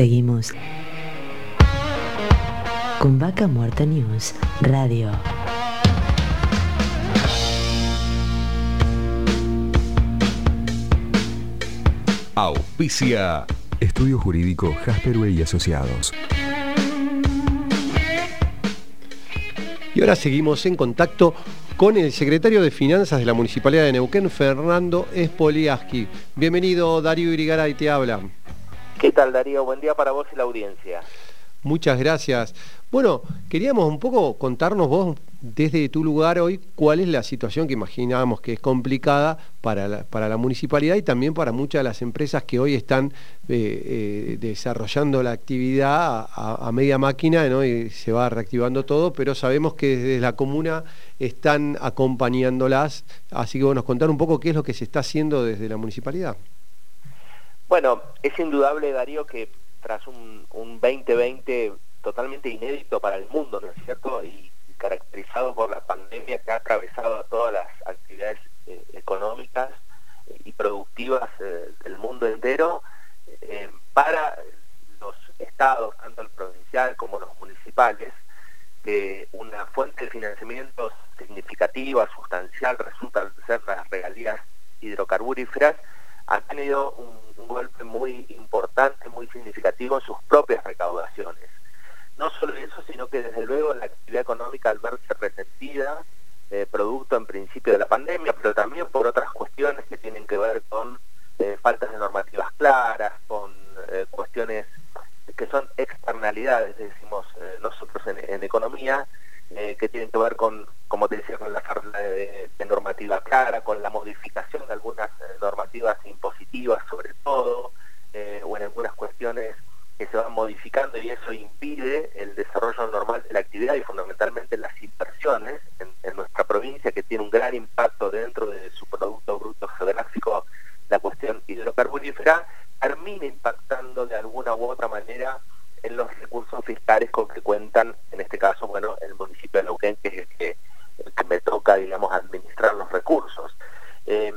Seguimos con Vaca Muerta News Radio. Auspicia. Estudio Jurídico Jasperway y Asociados. Y ahora seguimos en contacto con el secretario de Finanzas de la Municipalidad de Neuquén, Fernando Espoliaski. Bienvenido, Darío Irigaray, te habla. ¿Qué tal, Darío? Buen día para vos y la audiencia. Muchas gracias. Bueno, queríamos un poco contarnos vos desde tu lugar hoy cuál es la situación que imaginábamos que es complicada para la, para la municipalidad y también para muchas de las empresas que hoy están eh, eh, desarrollando la actividad a, media máquina ¿no? y se va reactivando todo, pero sabemos que desde la comuna están acompañándolas, así que bueno, nos contar un poco qué es lo que se está haciendo desde la municipalidad. Bueno, es indudable, Darío, que tras un, 2020 totalmente inédito para el mundo, ¿no es cierto? Y, caracterizado por la pandemia que ha atravesado a todas las actividades eh, económicas y productivas eh, del mundo entero, eh, para los estados, tanto el provincial como los municipales, una fuente de financiamiento significativa, sustancial, resulta ser las regalías hidrocarburíferas, ha tenido un golpe muy importante, muy significativo en sus propias recaudaciones. No solo eso, sino que desde luego la actividad económica al verse resentida, eh, producto en principio de la pandemia, pero también por otras cuestiones que tienen que ver con eh, faltas de normativas claras, con eh, cuestiones que son externalidades, decimos nosotros en, economía, que tienen que ver con, como te decía, con la falta de, normativa clara, con la modificación de algunas normativas impositivas sobre todo, eh, o en algunas cuestiones que se van modificando y eso impide el desarrollo normal de la actividad y fundamentalmente las inversiones en, nuestra provincia que tiene un gran impacto dentro de su Producto Bruto Geográfico, la cuestión hidrocarburífera, termina impactando de alguna u otra manera en los recursos fiscales con que cuentan, en este caso, bueno, el municipio de Neuquén, que es el que, me toca, digamos, administrar los recursos. Eh,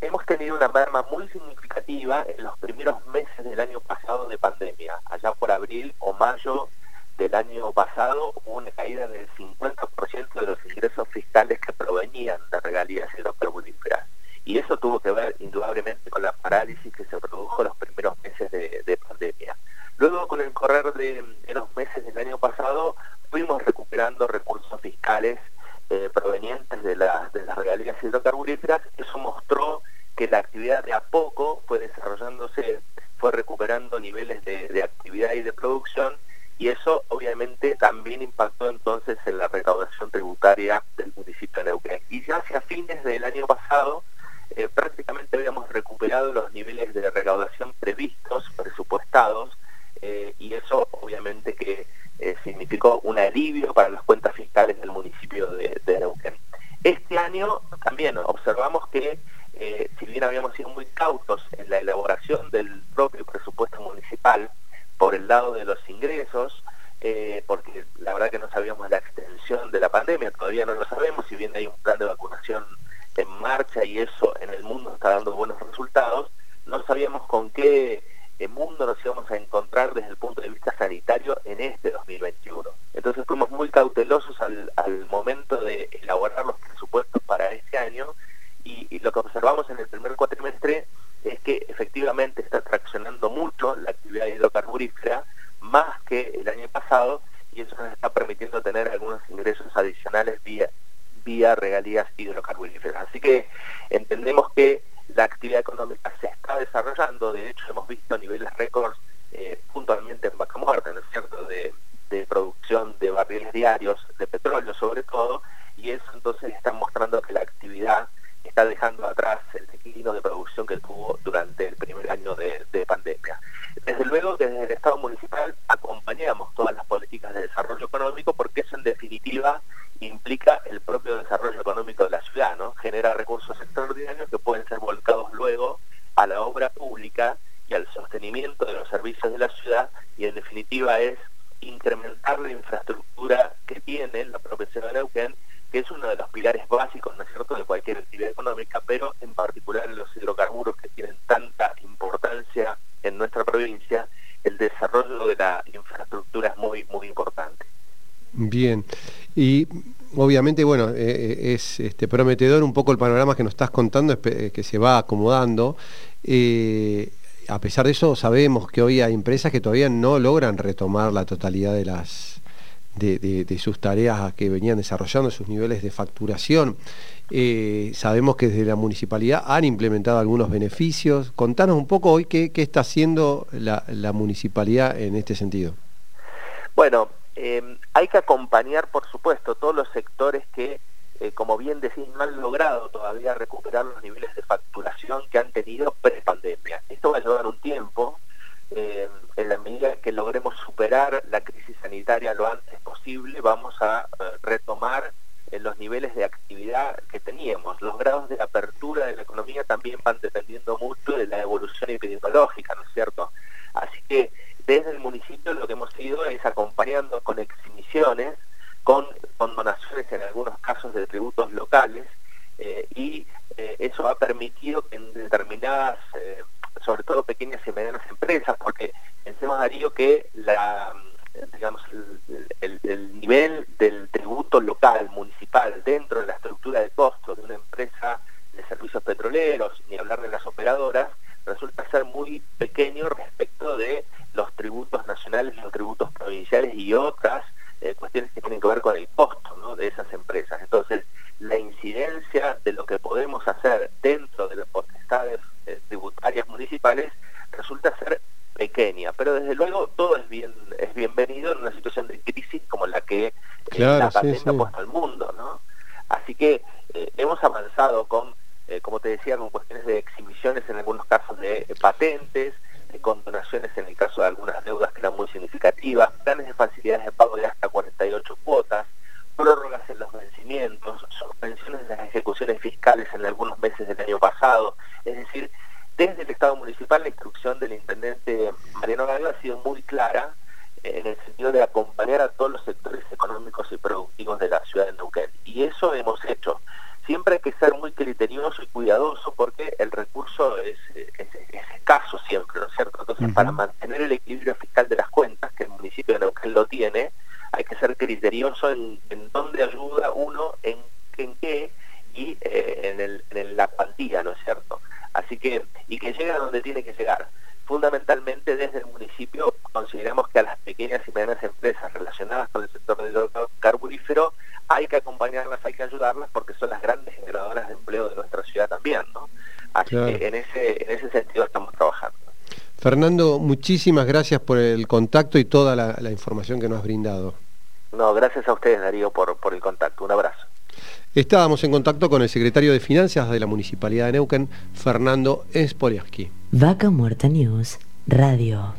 hemos tenido una merma muy significativa en los primeros meses del año pasado de pandemia. Allá por abril o mayo del año pasado hubo una caída del 50% de los ingresos fiscales que provenían de regalías hidrocarburíferas. Y eso tuvo que ver indudablemente con la parálisis que se produjo los primeros meses de, pandemia. Luego, con el correr de, los meses del año pasado, fuimos recuperando recursos fiscales eh, provenientes de, de las regalías hidrocarburíferas. Eso mostró que la actividad de a poco fue desarrollándose, fue recuperando niveles de, actividad y de producción y eso obviamente también impactó entonces en la recaudación tributaria del municipio de Neuquén. Y ya hacia fines del año pasado eh, prácticamente habíamos recuperado los niveles de recaudación previstos, presupuestados, eh, y eso obviamente que eh, significó un alivio para las cuentas fiscales del municipio de, de Neuquén. Este año también observamos que eh, si bien habíamos sido muy cautos en la elaboración del propio presupuesto municipal por el lado de los ingresos, eh, porque la verdad que no sabíamos la extensión de la pandemia, todavía no lo sabemos, si bien hay un plan de vacunación en marcha y eso en el mundo está dando buenos resultados, no sabíamos con qué eh, mundo nos íbamos a encontrar desde el punto de vista sanitario en este 2021. Entonces fuimos muy cautelosos al, momento de elaborar los presupuestos para este año y, lo que observamos en el primer cuatrimestre es que efectivamente está traccionando mucho la actividad hidrocarburífera, más que el año pasado, y eso nos está permitiendo tener algunos vía, vía regalías hidrocarburíferas. Así que entendemos que la actividad económica se está desarrollando, de hecho hemos visto niveles récords eh, puntualmente en Vaca Muerta, ¿no es cierto?, de producción de barriles diarios de petróleo sobre todo, y eso entonces está mostrando que la actividad está dejando atrás el declino de producción que tuvo genera recursos extraordinarios que pueden ser volcados luego a la obra pública y al sostenimiento de los servicios de la ciudad y en definitiva es incrementar la infraestructura que tiene la propia ciudad de Neuquén, que es uno de los pilares básicos, ¿no es cierto?, de cualquier actividad económica, pero en particular los hidrocarburos que tienen tanta importancia en nuestra provincia, el desarrollo de la infraestructura es muy, muy importante. Bien, y obviamente, bueno, eh, eh, es este, prometedor un poco el panorama que nos estás contando, eh, que se va acomodando. a pesar de eso, sabemos que hoy hay empresas que todavía no logran retomar la totalidad de las de, sus tareas que venían desarrollando, sus niveles de facturación. sabemos que desde la municipalidad han implementado algunos beneficios. Contanos un poco hoy qué, está haciendo la municipalidad en este sentido. Bueno, Em, hay que acompañar, por supuesto, todos los sectores que, eh, como bien decís, no han logrado todavía recuperar los niveles de facturación que han tenido pre-pandemia. Esto va a llevar un tiempo. Em, en la medida que logremos superar la crisis sanitaria lo antes posible, vamos a eh, retomar eh, los niveles de actividad que teníamos. Los grados de apertura de la economía también van dependiendo mucho de la evolución epidemiológica, ¿no es cierto? Así que desde el municipio lo que hemos ido es con exhibiciones, con, donaciones en algunos casos de tributos locales, eh, y eh, eso ha permitido que en determinadas, eh, sobre todo pequeñas y medianas empresas, porque pensemos Darío que la digamos el, el, nivel del tributo local, municipal, dentro de la estructura de costos de una empresa de servicios petroleros, ni hablar de las operadoras, resulta ser muy pequeño respecto de los tributos nacionales, los tributos y otras eh, cuestiones que tienen que ver con el costo de esas empresas. Entonces, la incidencia de lo que podemos hacer dentro de las potestades eh, tributarias municipales resulta ser pequeña, pero desde luego todo es bien es bienvenido en una situación de crisis como la que eh, la pandemia ha puesto al mundo, ¿no? Así que hemos avanzado con, como te decía, con cuestiones de exhibiciones en algunos casos de patentes, con donaciones en el caso de algunas deudas que eran muy significativas, planes de facilidades de pago de hasta 48 cuotas, prórrogas en los vencimientos, suspensiones de las ejecuciones fiscales en algunos meses del año pasado. Es decir, desde el Estado municipal la instrucción del intendente Mariano Gallo ha sido muy clara eh, en el sentido de acompañar a todos los sectores económicos y productivos de la ciudad de Neuquén. Y eso hemos hecho. Siempre hay que ser muy criterioso y cuidadoso porque el recurso es, es escaso siempre, ¿no es cierto? Entonces, para mantener el equilibrio fiscal de las cuentas, que el municipio de Neuquén lo tiene, hay que ser criterioso en, dónde ayuda uno, en, qué y eh, en, la cuantía, ¿no es cierto? Así que, y que llegue a donde tiene que llegar. Fundamentalmente desde el municipio consideramos que a las pequeñas y medianas empresas relacionadas con el sector del carburífero hay que acompañarlas, hay que ayudarlas porque son las grandes generadoras de empleo de nuestra ciudad también, ¿no? Así que en ese, en ese sentido estamos trabajando. Fernando, muchísimas gracias por el contacto y toda la, información que nos has brindado. No, gracias a ustedes, Darío, por, por el contacto. Un abrazo. Estábamos en contacto con el secretario de Finanzas de la Municipalidad de Neuquén, Fernando Spoliaski. Vaca Muerta News, Radio.